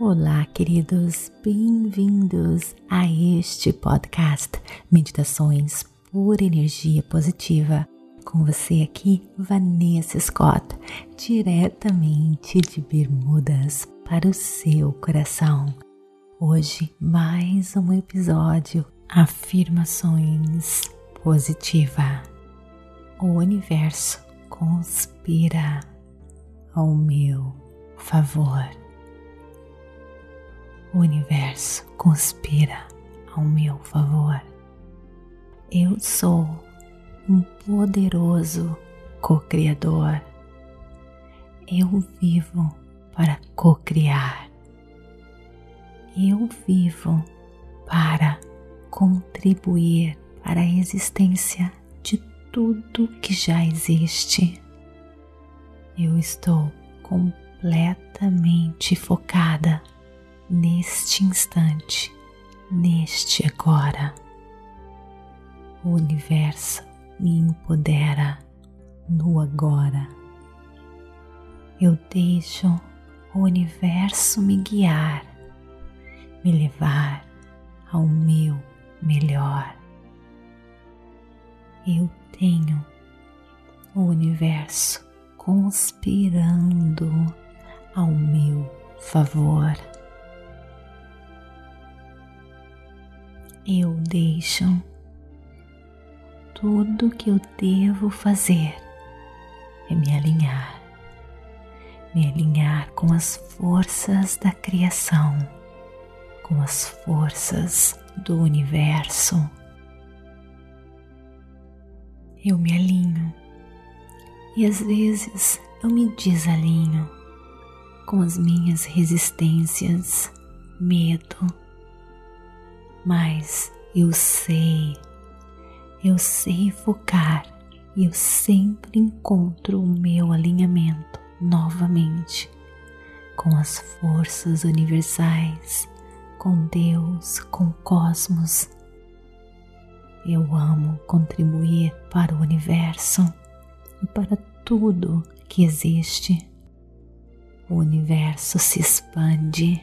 Olá, queridos, bem-vindos a este podcast Meditações por Energia Positiva. Com você aqui, Vanessa Scott, diretamente de Bermudas para o seu coração. Hoje, mais um episódio Afirmações Positiva. O universo conspira ao meu favor o universo conspira ao meu favor. Eu sou um poderoso co-criador. Eu vivo para co-criar. Eu vivo para contribuir para a existência de tudo que já existe. Eu estou completamente focada neste instante, neste agora. O universo me empodera no agora. Eu deixo o universo me guiar, me levar ao meu melhor. Eu tenho o universo conspirando ao meu favor. Eu deixo tudo que eu devo fazer é me alinhar, me alinhar com as forças da criação, com as forças do universo. Eu me alinho e às vezes eu me desalinho com as minhas resistências, medo, mas eu sei, eu sei focar e eu sempre encontro o meu alinhamento novamente com as forças universais, com Deus, com o cosmos. Eu amo contribuir para o universo e para tudo que existe. O universo se expande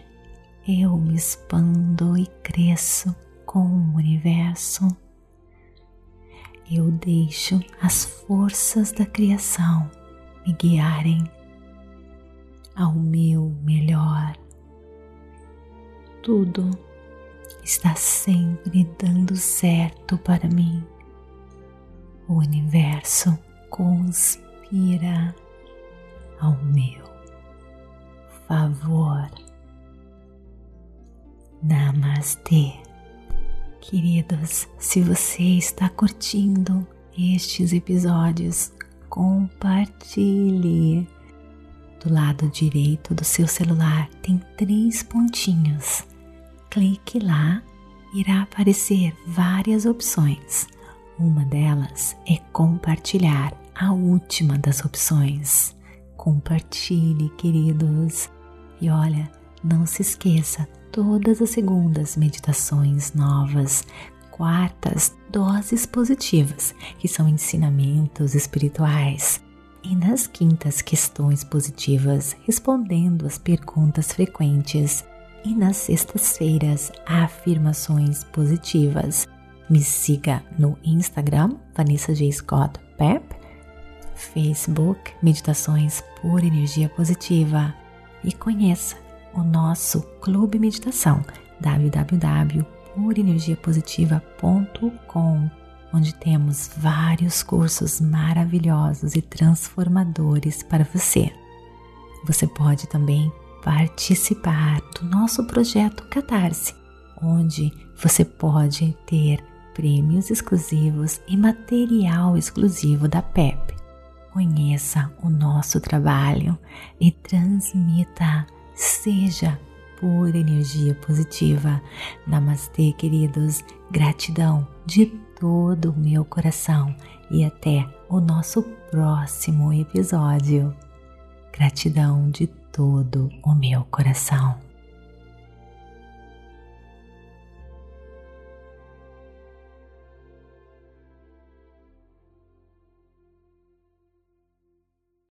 eu me expando e cresço com o universo. Eu deixo as forças da criação me guiarem ao meu melhor. Tudo está sempre dando certo para mim. O universo conspira ao meu favor. Namastê. Queridos, se você está curtindo estes episódios, compartilhe. Do lado direito do seu celular tem três pontinhos. Clique lá, irá aparecer várias opções. Uma delas é compartilhar, a última das opções. Compartilhe, queridos. E olha, não se esqueça, todas as segundas meditações novas, quartas doses positivas, que são ensinamentos espirituais, e nas quintas questões positivas, respondendo as perguntas frequentes, e nas sextas-feiras, afirmações positivas. Me siga no Instagram, Vanessa J. Scott Pep, Facebook, Meditações por Energia Positiva e conheça o nosso Clube Meditação www.purenergiapositiva.com, onde temos vários cursos maravilhosos e transformadores para você. Você pode também participar do nosso projeto Catarse, onde você pode ter prêmios exclusivos e material exclusivo da PEP. Conheça o nosso trabalho e transmita seja pura energia positiva. Namastê, queridos. Gratidão de todo o meu coração e até o nosso próximo episódio. Gratidão de todo o meu coração.